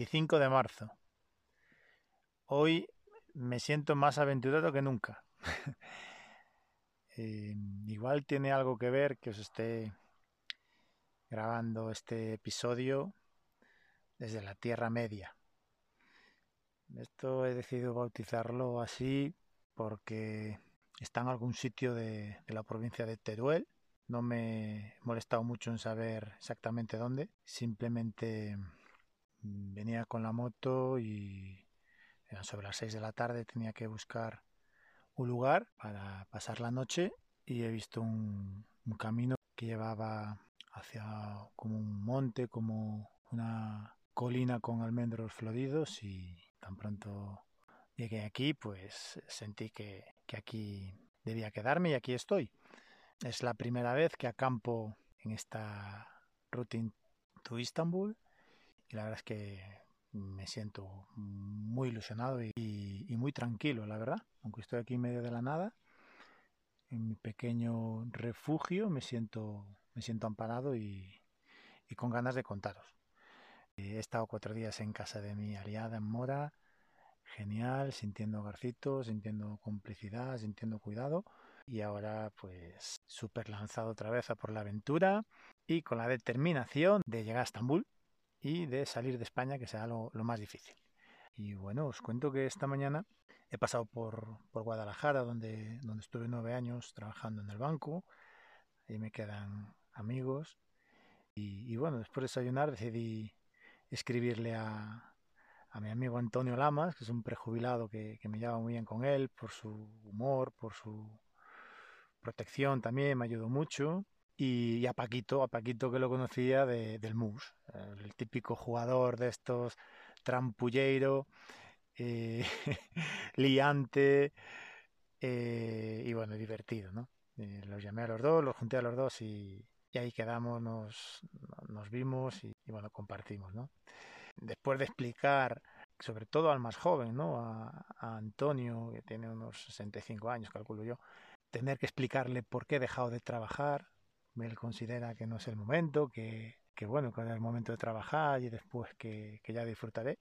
25 de marzo. Hoy me siento más aventurado que nunca. Eh, igual tiene algo que ver que os esté grabando este episodio desde la Tierra Media. Esto he decidido bautizarlo así porque está en algún sitio de, de la provincia de Teruel. No me he molestado mucho en saber exactamente dónde. Simplemente venía con la moto y eran sobre las 6 de la tarde, tenía que buscar un lugar para pasar la noche y he visto un, camino que llevaba hacia como un monte, como una colina con almendros floridos y tan pronto llegué aquí, pues sentí que, que aquí debía quedarme y aquí estoy. Es la primera vez que acampo en esta routine to Istanbul y la verdad es que me siento muy ilusionado y, muy tranquilo, la verdad. Aunque estoy aquí en medio de la nada, en mi pequeño refugio, me siento, me siento amparado y, con ganas de contaros. He estado cuatro días en casa de mi aliada en Mora, genial, sintiendo garcitos, sintiendo complicidad, sintiendo cuidado. Y ahora pues súper lanzado otra vez a por la aventura y con la determinación de llegar a Estambul, y de salir de España, que sea lo, más difícil. Y bueno, os cuento que esta mañana he pasado por, por Guadalajara, donde, donde estuve nueve años trabajando en el banco, y me quedan amigos. Y, y bueno, después de desayunar decidí escribirle a, a mi amigo Antonio Lamas, que es un prejubilado que, que me lleva muy bien con él, por su humor, por su protección también, me ayudó mucho y, a Paquito, a Paquito que lo conocía de, del MUS, el típico jugador de estos trampulleiro, eh, liante eh, y bueno, divertido, ¿no? Eh, los llamé a los dos, los junté a los dos y, y ahí quedamos, nos, nos vimos y, y, bueno, compartimos, ¿no? Después de explicar, sobre todo al más joven, ¿no? A, a Antonio, que tiene unos 65 años, calculo yo, tener que explicarle por qué he dejado de trabajar, él considera que no es el momento, que, que bueno, que es el momento de trabajar y después que, que ya disfrutaré.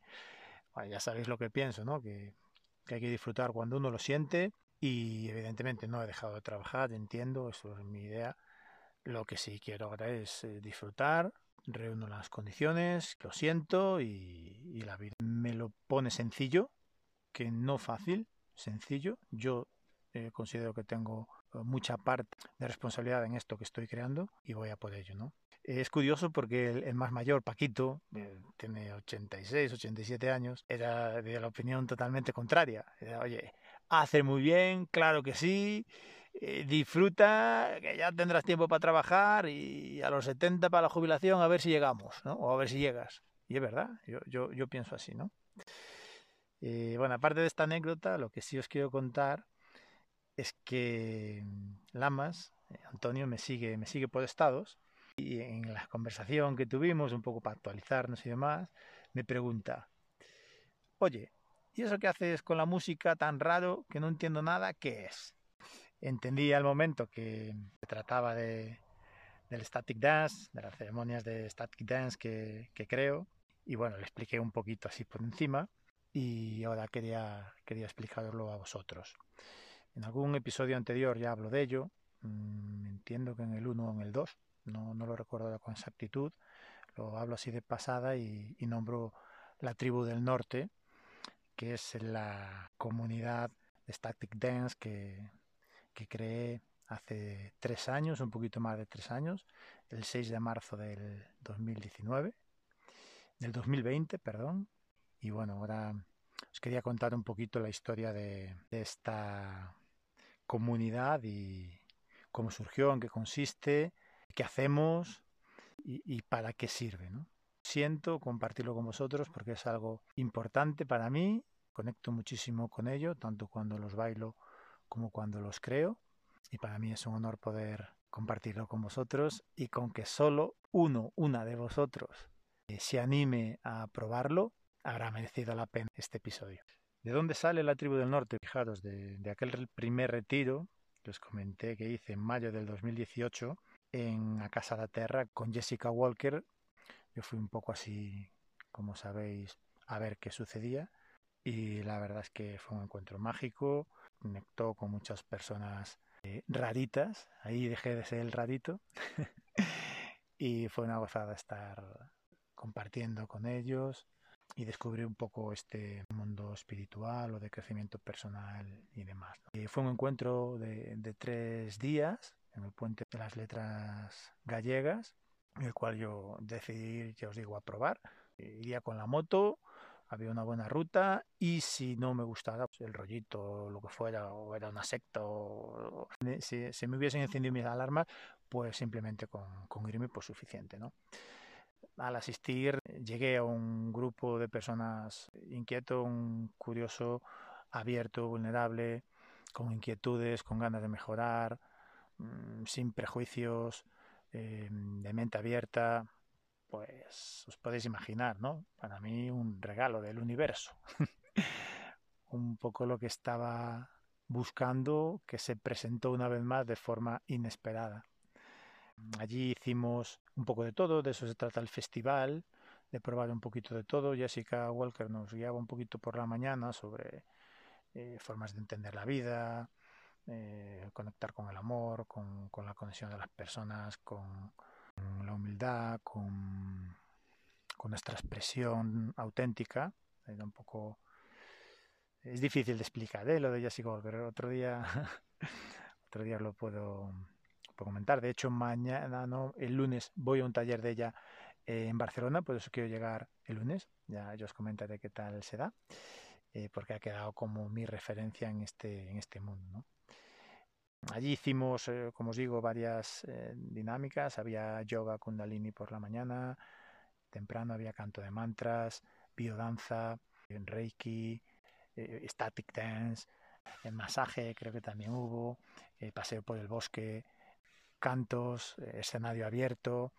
Ya sabéis lo que pienso, ¿no? Que, que, hay que disfrutar cuando uno lo siente y evidentemente no he dejado de trabajar, entiendo, eso es mi idea. Lo que sí quiero ahora es eh, disfrutar, reúno las condiciones, lo siento y, y la vida me lo pone sencillo, que no fácil, sencillo. Yo eh, considero que tengo mucha parte de responsabilidad en esto que estoy creando y voy a por ello, ¿no? Es curioso porque el, más mayor, Paquito, eh, tiene 86, 87 años, era de la opinión totalmente contraria. Oye, hace muy bien, claro que sí, eh, disfruta, que ya tendrás tiempo para trabajar y a los 70 para la jubilación a ver si llegamos, ¿no? O a ver si llegas. Y es verdad, yo, yo, yo pienso así, ¿no? Eh, bueno, aparte de esta anécdota, lo que sí os quiero contar es que Lamas, eh, Antonio, me sigue, me sigue por estados y en la conversación que tuvimos, un poco para actualizarnos y demás, me pregunta, oye, ¿y eso que haces con la música tan raro que no entiendo nada, qué es? Entendí al momento que se trataba de, del static dance, de las ceremonias de static dance que, que creo, y bueno, le expliqué un poquito así por encima, y ahora quería, quería explicarlo a vosotros. En algún episodio anterior ya hablo de ello, mm, entiendo que en el 1 o en el 2, no, no, lo recuerdo con exactitud, lo hablo así de pasada y, y nombro la tribu del norte, que es la comunidad de Static Dance que, que creé hace tres años, un poquito más de tres años, el 6 de marzo del 2019, del 2020, perdón. Y bueno, ahora os quería contar un poquito la historia de, de esta comunidad y cómo surgió, en qué consiste, qué hacemos y, para qué sirve. Siento compartirlo con vosotros porque es algo importante para mí, conecto muchísimo con ello, tanto cuando los bailo como cuando los creo, y para mí es un honor poder compartirlo con vosotros y con que solo uno, una de vosotros eh, se anime a probarlo, habrá merecido la pena este episodio. ¿De dónde sale la tribu del norte? Fijaros, de, de, aquel primer retiro que os comenté que hice en mayo del 2018 en A Casa de la Terra con Jessica Walker. Yo fui un poco así, como sabéis, a ver qué sucedía y la verdad es que fue un encuentro mágico, conectó con muchas personas eh, raritas, ahí dejé de ser el rarito y fue una gozada estar compartiendo con ellos y descubrir un poco este mundo espiritual o de crecimiento personal y demás. Y fue un encuentro de, de tres días en el puente de las letras gallegas, el cual yo decidí, ya os digo, a probar. Iría con la moto, había una buena ruta y si no me gustaba pues, el rollito, lo que fuera, o era una secta, o, si, se me hubiesen encendido mis alarmas, pues simplemente con, con irme pues suficiente, ¿no? Al asistir llegué a un grupo de personas inquieto, un curioso, abierto, vulnerable, con inquietudes, con ganas de mejorar, mm, sin prejuicios, eh, de mente abierta, pues os podéis imaginar, ¿no? Para mí un regalo del universo. un poco lo que estaba buscando que se presentó una vez más de forma inesperada. Allí hicimos un poco de todo, de eso se trata el festival, de probar un poquito de todo. Jessica Walker nos guiaba un poquito por la mañana sobre eh, formas de entender la vida, eh, conectar con el amor, con, la conexión de las personas, con, la humildad, con, nuestra expresión auténtica. Era un poco... Es difícil de explicar, ¿eh? Lo de Jessica pero Otro día, otro día lo puedo, comentar. De hecho, mañana, no, el lunes voy a un taller de ella en Barcelona, por eso quiero llegar el lunes. Ya yo os comentaré qué tal se da, eh, porque ha quedado como mi referencia en este, en este mundo. Allí hicimos, eh, como os digo, varias eh, dinámicas. Había yoga kundalini por la mañana, temprano había canto de mantras, biodanza, reiki, static dance, masaje creo que también hubo, paseo por el bosque, cantos, escenario abierto,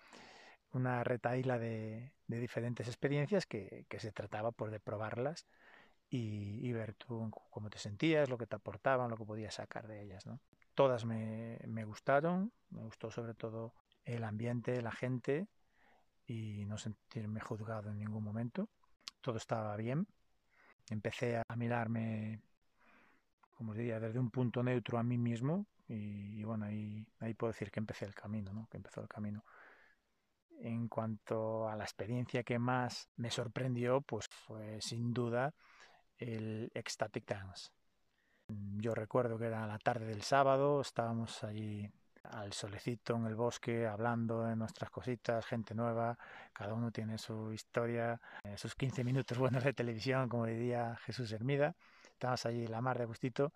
una retaíla de, de diferentes experiencias que, se trataba por de probarlas y, y, ver tú cómo te sentías, lo que te aportaban, lo que podías sacar de ellas. ¿no? Todas me, me gustaron, me gustó sobre todo el ambiente, la gente y no sentirme juzgado en ningún momento. Todo estaba bien. Empecé a mirarme, como diría, desde un punto neutro a mí mismo y, bueno, ahí, ahí puedo decir que empecé el camino, ¿no? que empezó el camino. En cuanto a la experiencia que más me sorprendió, pues fue sin duda el Ecstatic Dance. Yo recuerdo que era la tarde del sábado, estábamos allí al solecito en el bosque, hablando de nuestras cositas, gente nueva, cada uno tiene su historia, eh, sus 15 minutos buenos de televisión, como diría Jesús Hermida. Estábamos allí la mar de gustito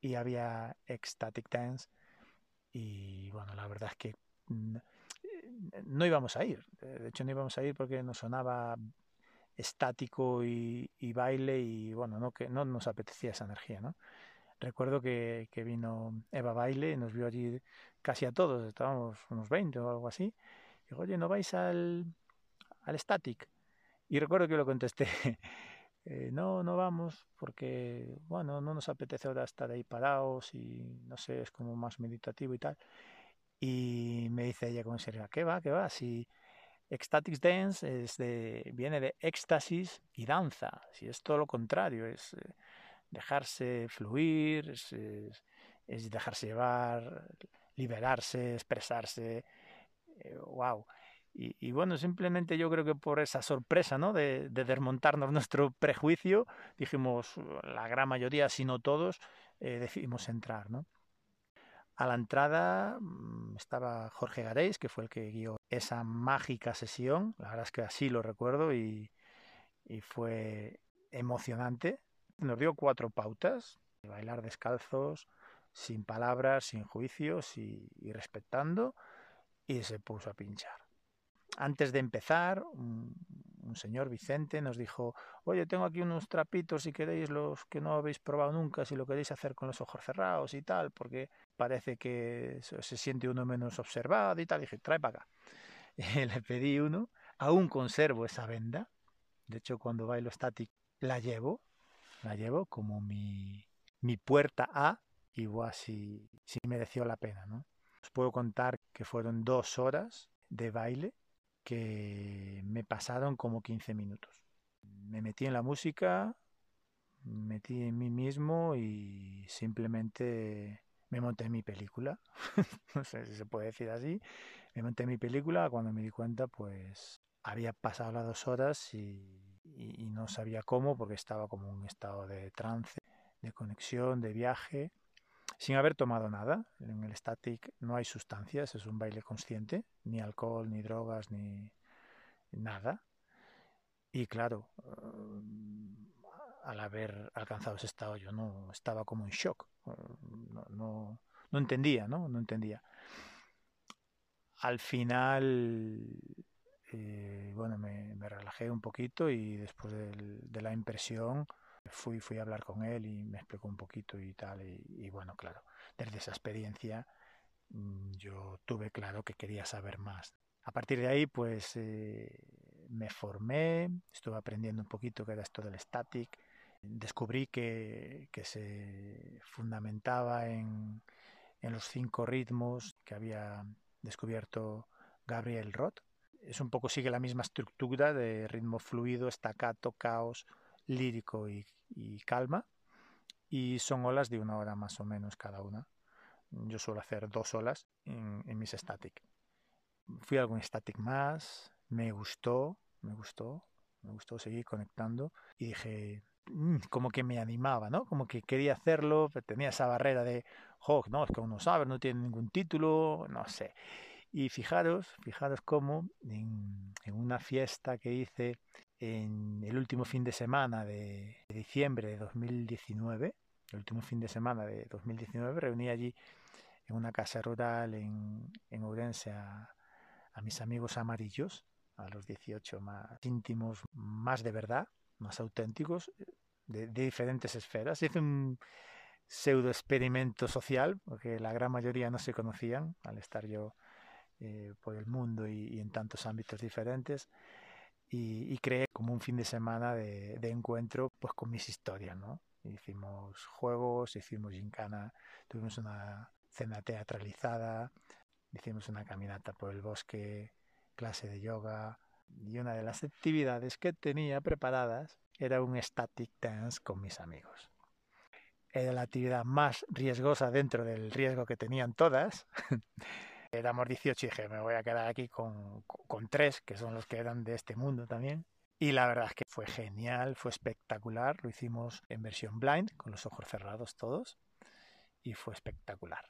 y había ecstatic dance y bueno, la verdad es que mm, no íbamos a ir, de hecho no íbamos a ir porque nos sonaba estático y, baile y bueno, no, que no nos apetecía esa energía, ¿no? Recuerdo que, vino Eva Baile, nos vio allí casi a todos, estábamos unos 20 o algo así. Dijo, oye, ¿no vais al, al Static? Y recuerdo que lo contesté, eh, no, no vamos porque, bueno, no nos apetece ahora estar ahí parados y no sé, es como más meditativo y tal. Y me dice ella con seriedad, ¿qué va? ¿Qué va? Si Ecstatic Dance es de, viene de éxtasis y danza, si es todo lo contrario, es eh, dejarse fluir, es, dejarse llevar, liberarse, expresarse. wow. Eh, y, bueno, simplemente yo creo que por esa sorpresa, ¿no? De, desmontarnos nuestro prejuicio, dijimos, la gran mayoría, si no todos, eh, decidimos entrar, ¿no? A la entrada mm, estaba Jorge Gareis, que fue el que guió esa mágica sesión. La verdad es que así lo recuerdo y, y fue emocionante nos dio cuatro pautas, bailar descalzos, sin palabras, sin juicios y, respetando, y se puso a pinchar. Antes de empezar, un, señor Vicente nos dijo, oye, tengo aquí unos trapitos si queréis los que no habéis probado nunca, si lo queréis hacer con los ojos cerrados y tal, porque parece que se siente uno menos observado y tal. Y dije, trae para acá. Y le pedí uno, aún conservo esa venda, de hecho cuando bailo static la llevo, la llevo como mi, mi puerta a, igual si, si mereció la pena. ¿no? Os puedo contar que fueron dos horas de baile que me pasaron como 15 minutos. me metí en la música, me metí en mí mismo y simplemente me monté mi película. no sé si se puede decir así. Me monté mi película cuando me di cuenta, pues había pasado las dos horas y, no sabía cómo porque estaba como en un estado de trance, de conexión, de viaje, sin haber tomado nada. En el static no hay sustancias, es un baile consciente, ni alcohol, ni drogas, ni nada. Y claro, al haber alcanzado ese estado yo no estaba como en shock, no, no, entendía, ¿no? No entendía. Al final, eh, bueno, me, relajé un poquito y después de la impresión fui, fui a hablar con él y me explicó un poquito y tal. Y, bueno, claro, desde esa experiencia mm, yo tuve claro que quería saber más. A partir de ahí, pues eh, me formé, estuve aprendiendo un poquito qué era esto del static, descubrí que, que se fundamentaba en, en, los cinco ritmos que había descubierto Gabriel Roth. Es un poco sigue la misma estructura de ritmo fluido, estacato, caos, lírico y, calma. Y son olas de una hora más o menos cada una. Yo suelo hacer dos olas en, en mis static. Fui a algún static más, me gustó, me gustó, me gustó seguir conectando y dije, Mm, como que me animaba, ¿no? Como que quería hacerlo, tenía esa barrera de, oh, no, es que uno sabe, no tiene ningún título, no sé. Y fijaros, fijaros cómo en, una fiesta que hice en el último fin de semana de, diciembre de 2019, el último fin de semana de 2019, reuní allí en una casa rural en, en Ourense a, mis amigos amarillos, a los 18 más íntimos, más de verdad, más auténticos, de, diferentes esferas. Hice un pseudo experimento social, porque la gran mayoría no se conocían al estar yo eh, por el mundo y, en tantos ámbitos diferentes. Y, creé como un fin de semana de, encuentro pues con mis historias, ¿no? Hicimos juegos, hicimos gincana, tuvimos una cena teatralizada, hicimos una caminata por el bosque, clase de yoga, y una de las actividades que tenía preparadas era un static dance con mis amigos. Era la actividad más riesgosa dentro del riesgo que tenían todas. Éramos 18 y dije, me voy a quedar aquí con, con tres, que son los que eran de este mundo también. Y la verdad es que fue genial, fue espectacular. Lo hicimos en versión blind, con los ojos cerrados todos. Y fue espectacular.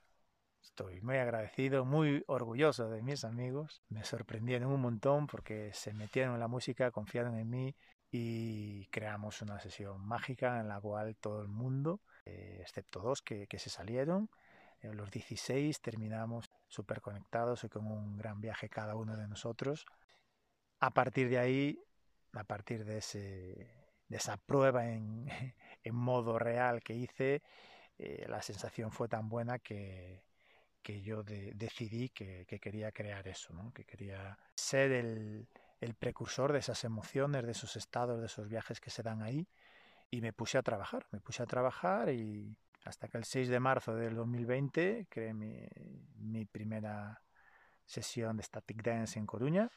Estoy muy agradecido, muy orgulloso de mis amigos. Me sorprendieron un montón porque se metieron en la música, confiaron en mí y creamos una sesión mágica en la cual todo el mundo, eh, excepto dos que, se salieron, eh, los 16 terminamos súper conectados y con un gran viaje cada uno de nosotros. A partir de ahí, a partir de, ese, de esa prueba en, en modo real que hice, eh, la sensación fue tan buena que, que yo decidí que, que, quería crear eso, ¿no? que quería ser el, el precursor de esas emociones, de esos estados, de esos viajes que se dan ahí. Y me puse a trabajar, me puse a trabajar y hasta que el 6 de marzo del 2020 creé mi, primera sesión de Static Dance en Coruña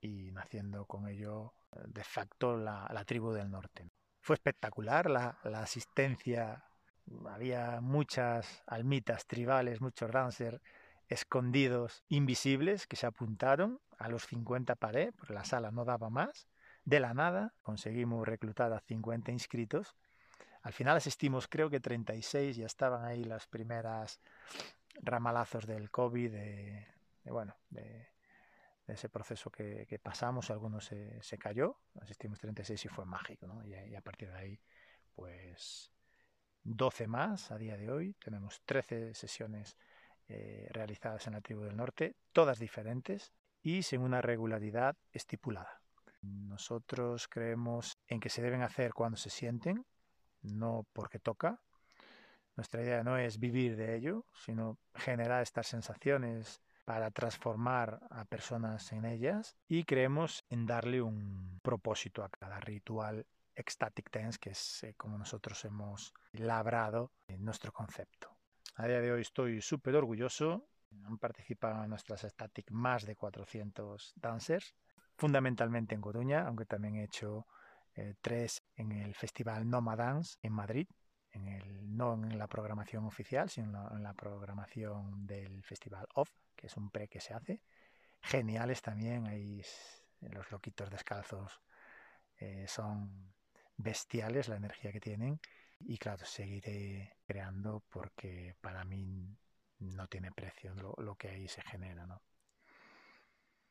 y naciendo con ello de facto la, la tribu del norte. Fue espectacular la, la, asistencia, había muchas almitas tribales, muchos dancers escondidos, invisibles, que se apuntaron a los 50 paré, porque la sala no daba más. De la nada conseguimos reclutar a 50 inscritos. Al final asistimos, creo que 36, ya estaban ahí las primeras ramalazos del COVID, de, bueno, de, ese proceso que, pasamos, algunos se, se, cayó, asistimos 36 y fue mágico, y, a partir de ahí, pues 12 más a día de hoy, tenemos 13 sesiones eh, realizadas en la tribu del norte, todas diferentes, y sin una regularidad estipulada. Nosotros creemos en que se deben hacer cuando se sienten, no porque toca. Nuestra idea no es vivir de ello, sino generar estas sensaciones para transformar a personas en ellas y creemos en darle un propósito a cada ritual ecstatic dance, que es eh, como nosotros hemos labrado en nuestro concepto. A día de hoy estoy súper orgulloso han participado en nuestras Static más de 400 dancers, fundamentalmente en Coruña, aunque también he hecho eh, tres en el Festival Nomadance en Madrid, en el, no en la programación oficial, sino en la programación del Festival Off, que es un pre que se hace. Geniales también, ahí los loquitos descalzos eh, son bestiales la energía que tienen y claro, seguiré creando porque para mí no tiene precio lo, que ahí se genera.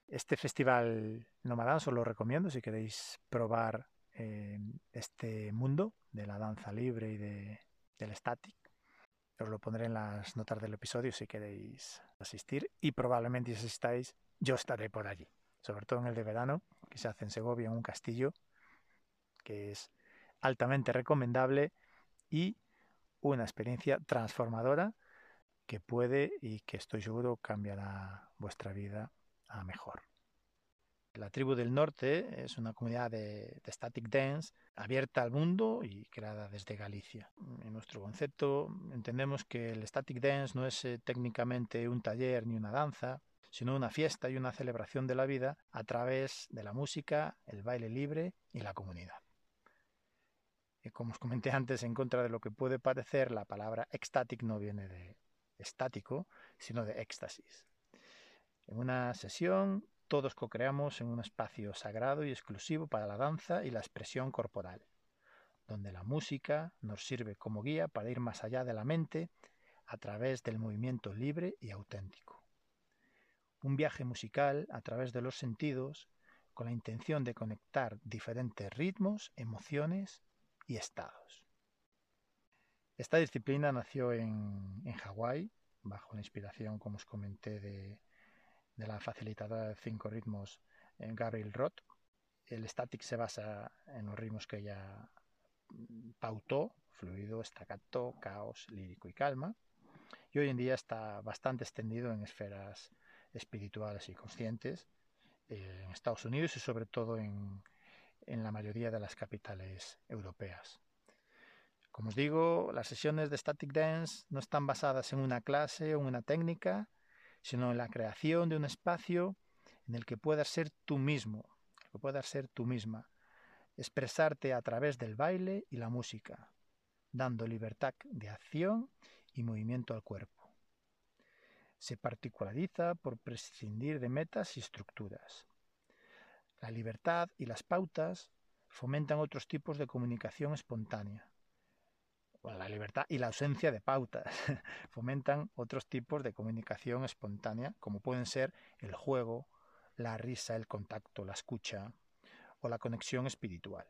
Este festival Nomadán os lo recomiendo si queréis probar este mundo de la danza libre y de, del static. Os lo pondré en las notas del episodio si queréis asistir y probablemente si estáis yo estaré por allí, sobre todo en el de verano que se hace en Segovia en un castillo que es altamente recomendable y una experiencia transformadora que puede y que estoy seguro cambiará vuestra vida a mejor. La tribu del norte es una comunidad de, static dance abierta al mundo y creada desde Galicia. En nuestro concepto entendemos que el static dance no es eh, técnicamente un taller ni una danza, sino una fiesta y una celebración de la vida a través de la música, el baile libre y la comunidad. Como os comenté antes, en contra de lo que puede parecer, la palabra ecstatic no viene de estático, sino de éxtasis. En una sesión todos co-creamos en un espacio sagrado y exclusivo para la danza y la expresión corporal, donde la música nos sirve como guía para ir más allá de la mente a través del movimiento libre y auténtico. Un viaje musical a través de los sentidos con la intención de conectar diferentes ritmos, emociones y estados. Esta disciplina nació en, en Hawái, bajo la inspiración, como os comenté, de, de la facilitadora de cinco ritmos Gabriel Roth. El static se basa en los ritmos que ella pautó, fluido, staccato, caos, lírico y calma. Y hoy en día está bastante extendido en esferas espirituales y conscientes eh, en Estados Unidos y sobre todo en, en la mayoría de las capitales europeas. Como os digo, las sesiones de Static Dance no están basadas en una clase o una técnica, sino en la creación de un espacio en el que puedas ser tú mismo, que puedas ser tú misma, expresarte a través del baile y la música, dando libertad de acción y movimiento al cuerpo. Se particulariza por prescindir de metas y estructuras. La libertad y las pautas fomentan otros tipos de comunicación espontánea, la libertad y la ausencia de pautas fomentan otros tipos de comunicación espontánea, como pueden ser el juego, la risa, el contacto, la escucha o la conexión espiritual.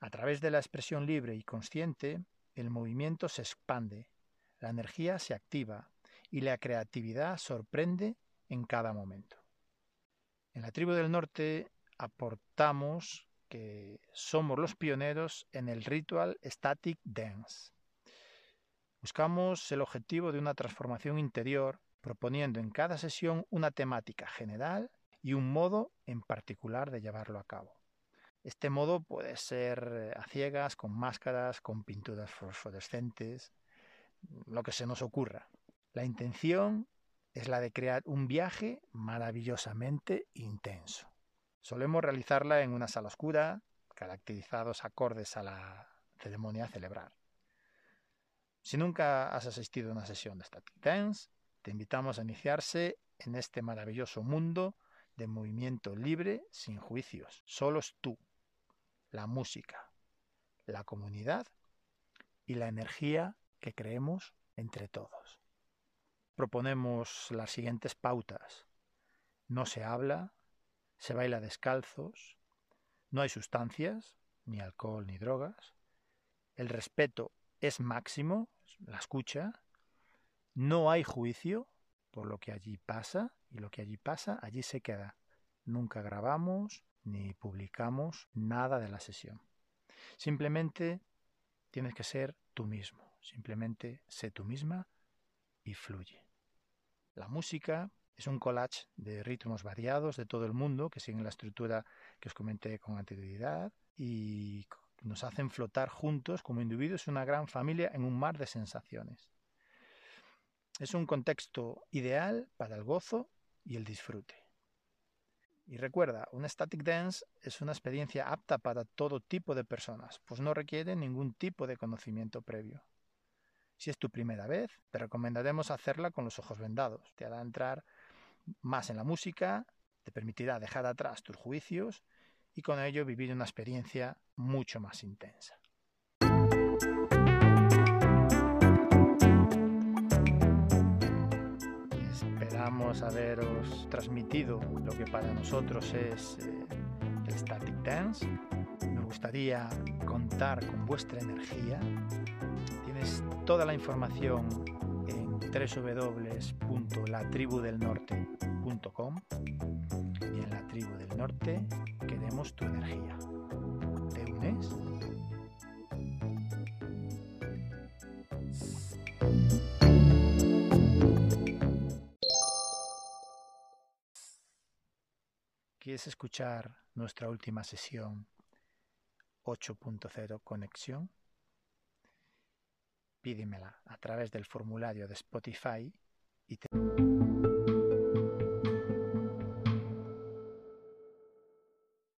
A través de la expresión libre y consciente, el movimiento se expande, la energía se activa y la creatividad sorprende en cada momento. En la tribu del norte aportamos que somos los pioneros en el ritual Static Dance. Buscamos el objetivo de una transformación interior proponiendo en cada sesión una temática general y un modo en particular de llevarlo a cabo. Este modo puede ser a ciegas, con máscaras, con pinturas fosforescentes, lo que se nos ocurra. La intención es la de crear un viaje maravillosamente intenso. Solemos realizarla en una sala oscura, caracterizados acordes a la ceremonia a celebrar. Si nunca has asistido a una sesión de Static Dance, te invitamos a iniciarse en este maravilloso mundo de movimiento libre sin juicios. Solo es tú, la música, la comunidad y la energía que creemos entre todos. Proponemos las siguientes pautas. No se habla, se baila descalzos, no hay sustancias, ni alcohol ni drogas, el respeto es máximo, la escucha, no hay juicio por lo que allí pasa y lo que allí pasa allí se queda. Nunca grabamos ni publicamos nada de la sesión. Simplemente tienes que ser tú mismo, simplemente sé tú misma y fluye. La música es un collage de ritmos variados de todo el mundo que siguen la estructura que os comenté con anterioridad y nos hacen flotar juntos como individuos una gran familia en un mar de sensaciones. Es un contexto ideal para el gozo y el disfrute. Y recuerda, un static dance es una experiencia apta para todo tipo de personas, pues no requiere ningún tipo de conocimiento previo. Si es tu primera vez, te recomendaremos hacerla con los ojos vendados. Te hará entrar más en la música, te permitirá dejar atrás tus juicios y con ello vivir una experiencia mucho más intensa. Esperamos haberos transmitido lo que para nosotros es eh, el Static Dance. Nos gustaría contar con vuestra energía. Tienes toda la información www.latribudelnorte.com y en la tribu del norte queremos tu energía. ¿Te unes? ¿Quieres escuchar nuestra última sesión 8.0 Conexión? Pídemela a través del formulario de Spotify y te...